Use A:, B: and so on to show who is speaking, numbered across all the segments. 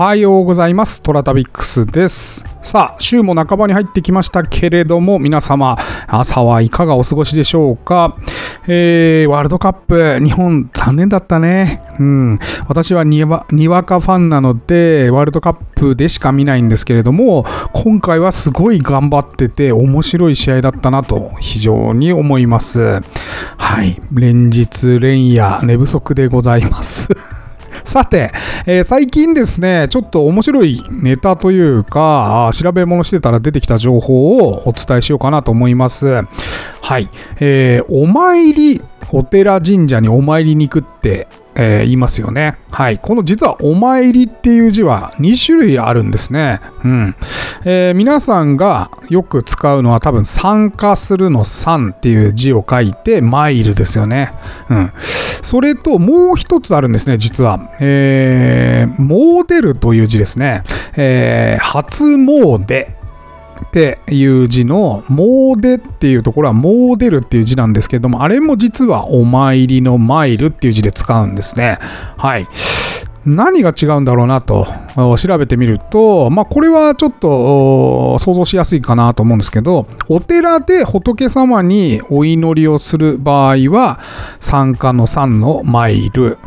A: はようございます。トラタビックスです。さあ、週も半ばに入ってきましたけれども、皆様、朝はいかがお過ごしでしょうか？えー、ワールドカップ、日本残念だったね。うん。私はにわにわかファンなので、ワールドカップでしか見ないんですけれども、今回はすごい頑張ってて、面白い試合だったなと、非常に思います。はい。連日連夜、寝不足でございます。さて、えー最近ですね、ちょっと面白いネタというか、あ調べ物してたら出てきた情報をお伝えしようかなと思います。はい。えーお参り、お寺神社にお参りに行くって、えー言いますよね。はい。この実はお参りっていう字は2種類あるんですね。うん。えー皆さんがよく使うのは多分参加するの参っていう字を書いてマイルですよね。うん。それともう一つあるんですね、実は。えー、モーデルという字ですね。えー、初詣。っていう字の、モーデっていうところはモーデルっていう字なんですけども、あれも実はお参りのマイルっていう字で使うんですね。はい。何が違うんだろうなと調べてみると、まあ、これはちょっと想像しやすいかなと思うんですけど、お寺で仏様にお祈りをする場合は、参加の参の参る。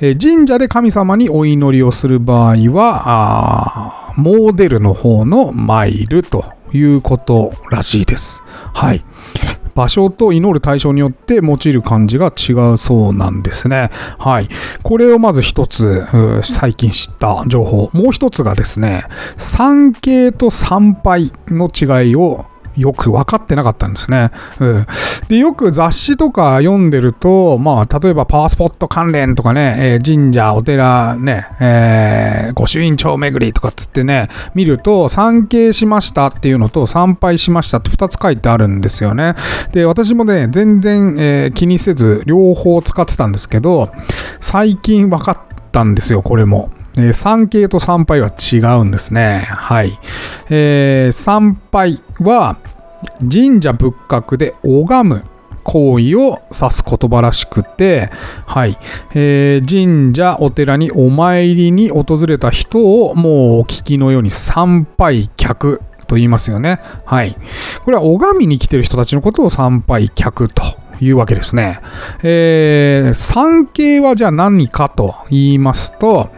A: え神社で神様にお祈りをする場合は、あーモーデルの方の参るということらしいです。はい。場所と祈る対象によって用いる漢字が違うそうなんですね。はい。これをまず一つ、最近知った情報。もう一つがですね、参詣と参拝の違いをよく分かってなかったんですね。うん、で、よく雑誌とか読んでると、まあ、例えばパワースポット関連とかね、えー神社、お寺、ね、えー御朱印帳巡りとかっつってね、見ると、参詣しましたっていうのと、参拝しましたって2つ書いてあるんですよね。で、私もね、全然、えー気にせず、両方使ってたんですけど、最近分かったんですよ、これも。えー参詣と参拝は違うんですね。はい。えー参拝は神社仏閣で拝む行為を指す言葉らしくて、はい。えー神社、お寺にお参りに訪れた人をもうお聞きのように参拝客と言いますよね。はい。これは拝みに来てる人たちのことを参拝客というわけですね。えー、参詣はじゃあ何かと言いますと、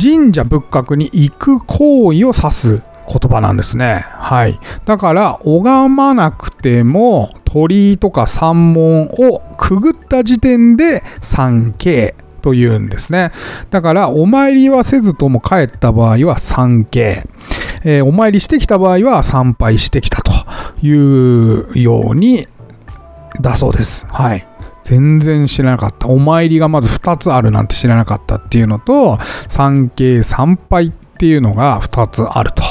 A: 神社仏閣に行く行為を指す言葉なんですね。はい。だから、拝まなくても鳥居とか山門をくぐった時点で参詣というんですね。だから、お参りはせずとも帰った場合は参詣。えーお参りしてきた場合は参拝してきたというようにだそうです。はい。全然知らなかった。お参りがまず2つあるなんて知らなかったっていうのと、参詣参拝っていうのが2つあると。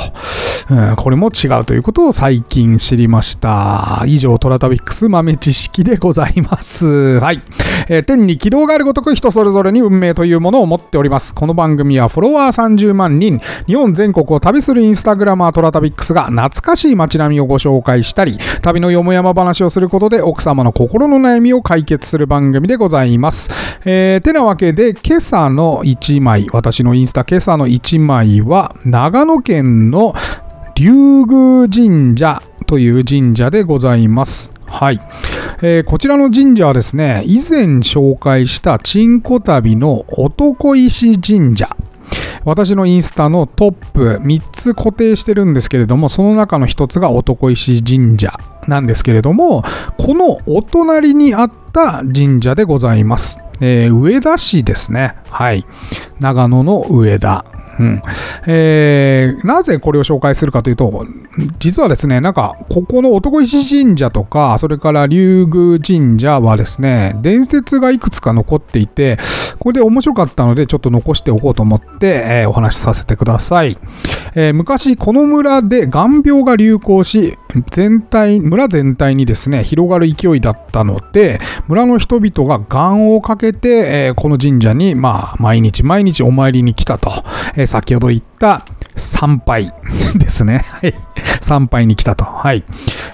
A: うんこれも違うということを最近知りました。以上、トラタビックス豆知識でございます。はい。えー天に軌道があるごとく人それぞれに運命というものを持っております。この番組はフォロワー30万人、日本全国を旅するインスタグラマートラタビックスが懐かしい街並みをご紹介したり、旅のよもやま話をすることで奥様の心の悩みを解決する番組でございます。えーてなわけで、今朝の1枚、私のインスタ今朝の1枚は、長野県の龍宮神社という神社でございます。はい、えーこちらの神社はですね、以前紹介したチンコ旅の男石神社。私のインスタのトップ3つ固定してるんですけれども、その中の1つが男石神社なんですけれども、このお隣にあった神社でございます。えー上田市ですね。はい。長野の上田。うんえーなぜこれを紹介するかというと、実はですね、なんか、ここの男石神社とか、それから竜宮神社はですね、伝説がいくつか残っていて、これで面白かったので、ちょっと残しておこうと思って、えーお話しさせてください。えー昔、この村で眼病が流行し、全体、村全体にですね、広がる勢いだったので、村の人々が願をかけて、えーこの神社に、まあ、毎日毎日お参りに来たと。えー先ほど言った参拝 ですね。はい。参拝に来たと。はい。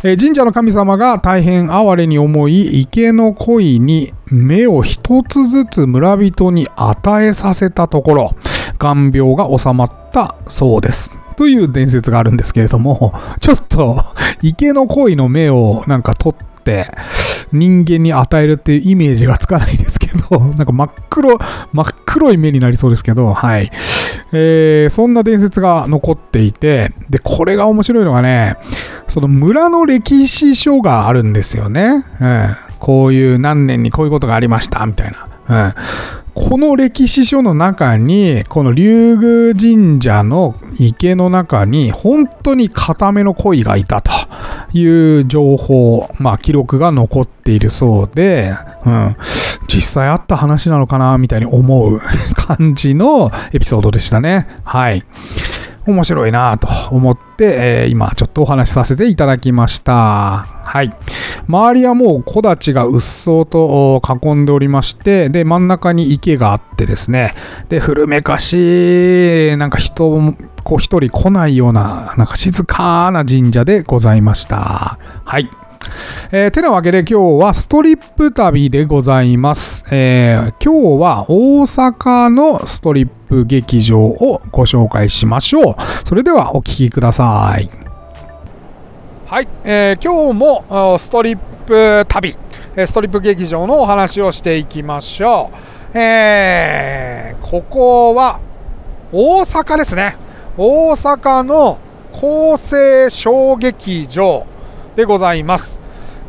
A: えー神社の神様が大変哀れに思い、池の鯉に目を一つずつ村人に与えさせたところ、眼病が収まったそうです。という伝説があるんですけれども、ちょっと池の鯉の目をなんか取って人間に与えるっていうイメージがつかないですけど、なんか真っ黒、真っ黒い目になりそうですけど、はい。えーそんな伝説が残っていて、で、これが面白いのがね、その村の歴史書があるんですよね。うん、こういう何年にこういうことがありました、みたいな。うんこの歴史書の中に、この竜宮神社の池の中に、本当に固めの鯉がいたという情報、まあ記録が残っているそうで、うん、実際あった話なのかな、みたいに思う 感じのエピソードでしたね。はい。面白いなと思って、えー今ちょっとお話しさせていただきました。はい。周りはもう木立がうっそうと囲んでおりまして、で、真ん中に池があってですね、で、古めかしい、なんか人も、こう一人来ないような、なんか静かな神社でございました。はい。えーてなわけで今日はストリップ旅でございます。えー今日は大阪のストリップ劇場をご紹介しましょう。それではお聞きください。はい、えー今日もストリップ旅、ストリップ劇場のお話をしていきましょう。えーここは大阪ですね。大阪の厚生小劇場でございます。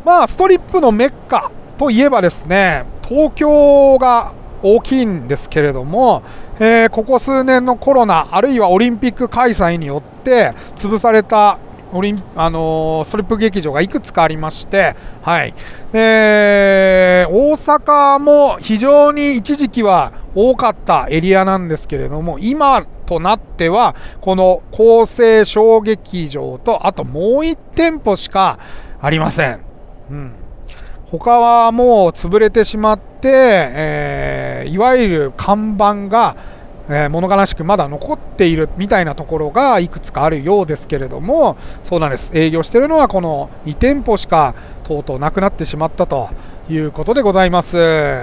A: まあ、ストリップのメッカといえばですね、東京が大きいんですけれども、えーここ数年のコロナ、あるいはオリンピック開催によって潰されたオリンあのーストリップ劇場がいくつかありまして、はい、で大阪も非常に一時期は多かったエリアなんですけれども、今となっては、この厚生小劇場と、あともう1店舗しかありません。うん他はもう潰れてしまって、えーいわゆる看板が、えー物悲しくまだ残っているみたいなところがいくつかあるようですけれどもそうなんです営業しているのはこの2店舗しかとうとうなくなってしまったということでございます。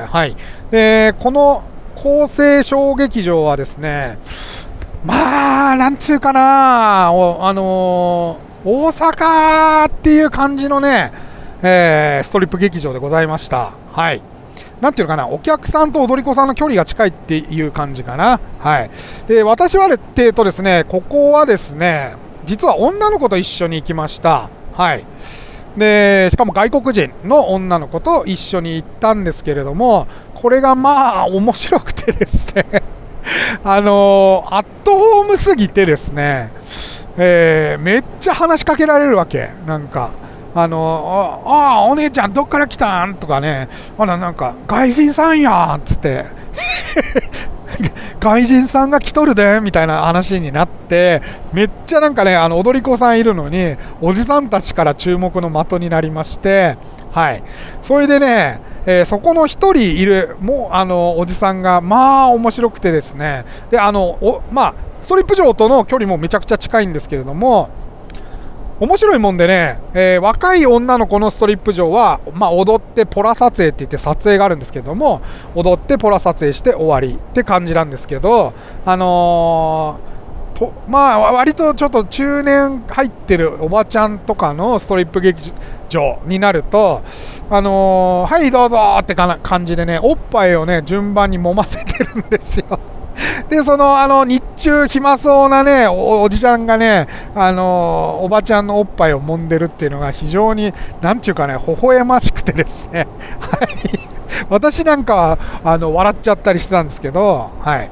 A: はい、でこの厚生小劇場はですねまあなんつうかなおあのー大阪っていう感じのねえーストリップ劇場でございました。はい。なんていうのかな、お客さんと踊り子さんの距離が近いっていう感じかな。はい。で、私はっていうとですね、ここはですね、実は女の子と一緒に行きました。はい。で、しかも外国人の女の子と一緒に行ったんですけれども、これがまあ面白くてですね、あのーアットホームすぎてですね、えーめっちゃ話しかけられるわけ。なんか、あのああ、お姉ちゃんどっから来たん？とかね、まだなんか、外人さんやん！っつって、外人さんが来とるで！みたいな話になって、めっちゃなんかね、あの踊り子さんいるのに、おじさんたちから注目の的になりまして、はい、それでね、えーそこの一人いる、もあのおじさんが、まあ面白くてですね、であのまあ、ストリップ場との距離もめちゃくちゃ近いんですけれども、面白いもんでね、えー若い女の子のストリップ場は、まあ、踊ってポラ撮影って言って撮影があるんですけども踊ってポラ撮影して終わりって感じなんですけどあのーとまあ割とちょっと中年入ってるおばちゃんとかのストリップ劇場になるとあのーはいどうぞってかな感じでねおっぱいをね順番に揉ませてるんですよ。で、その、あの、日中暇そうなね、おじちゃんがね、あの、おばちゃんのおっぱいを揉んでるっていうのが非常に、なんちゅうかね、微笑ましくてですね、はい。私なんかは、あの、笑っちゃったりしてたんですけど、はい。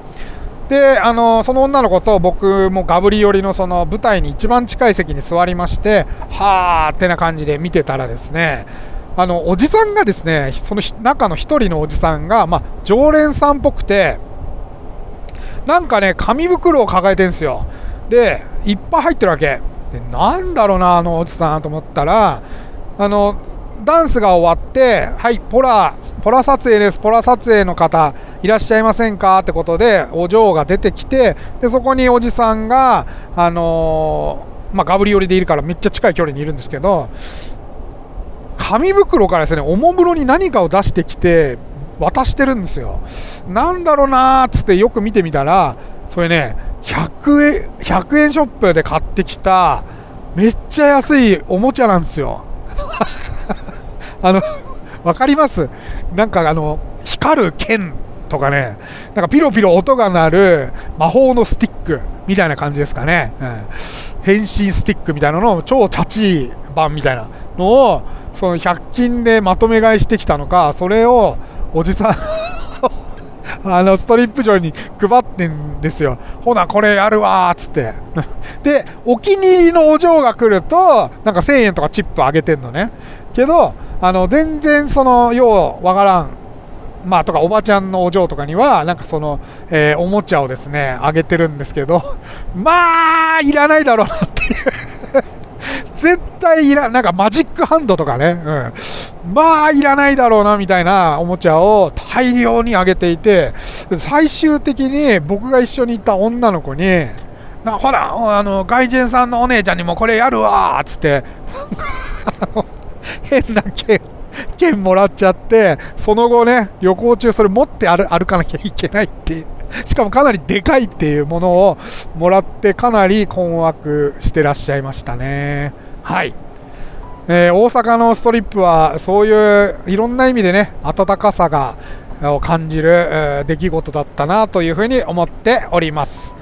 A: で、あの、その女の子と僕もガブリ寄りのその舞台に一番近い席に座りまして、はーってな感じで見てたらですね、あの、おじさんがですね、その中の一人のおじさんが、まあ、常連さんっぽくて、なんかね、紙袋を抱えてんですよ。で、いっぱい入ってるわけ。で、なんだろうな、あのおじさんと思ったら、あの、ダンスが終わって、はい、ポラ、ポラ撮影です、ポラ撮影の方、いらっしゃいませんか？ってことで、お嬢が出てきて、で、そこにおじさんが、あのーまあ、ガブリ寄りでいるからめっちゃ近い距離にいるんですけど、紙袋からですね、おもむろに何かを出してきて、渡してるんですよ。なんだろうなーっつってよく見てみたら、それね100円 ,100 円ショップで買ってきためっちゃ安いおもちゃなんですよ。あのわかります？なんかあの光る剣とかね。なんかピロピロ音が鳴る魔法のスティックみたいな感じですかね、うん、変身スティックみたいなのを超チャチい版みたいなのをその100均でまとめ買いしてきたのかそれをおじさん あのストリップ場に配ってんですよ。ほな、これやるわーっつって。で、お気に入りのお嬢が来ると、なんか1000円とかチップあげてんのね。けど、あの、全然その、ようわからん。まあ、とかおばちゃんのお嬢とかには、なんかその、えー、おもちゃをですね、あげてるんですけど、まあ、いらないだろうなっていう絶対いらなんかマジックハンドとかね、うん、まあいらないだろうなみたいなおもちゃを大量にあげていて最終的に僕が一緒に行った女の子になほらあの外人さんのお姉ちゃんにもこれやるわっつって 変な剣剣もらっちゃってその後ね旅行中それ持って歩かなきゃいけないってしかもかなりでかいっていうものをもらってかなり困惑してらっしゃいましたね。はい。えー、大阪のストリップはそういういろんな意味でね、温かさがを感じる、えー、出来事だったなというふうに思っております。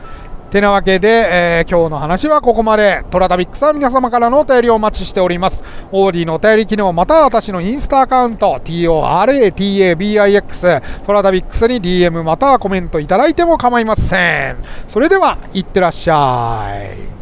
A: てなわけで、えー、今日の話はここまで。トラタビックスは皆様からのお便りをお待ちしております。オーディのお便り機能、または私のインスタアカウント、TORATABIX、トラタビックスに DM またはコメントいただいても構いません。それでは、いってらっしゃい。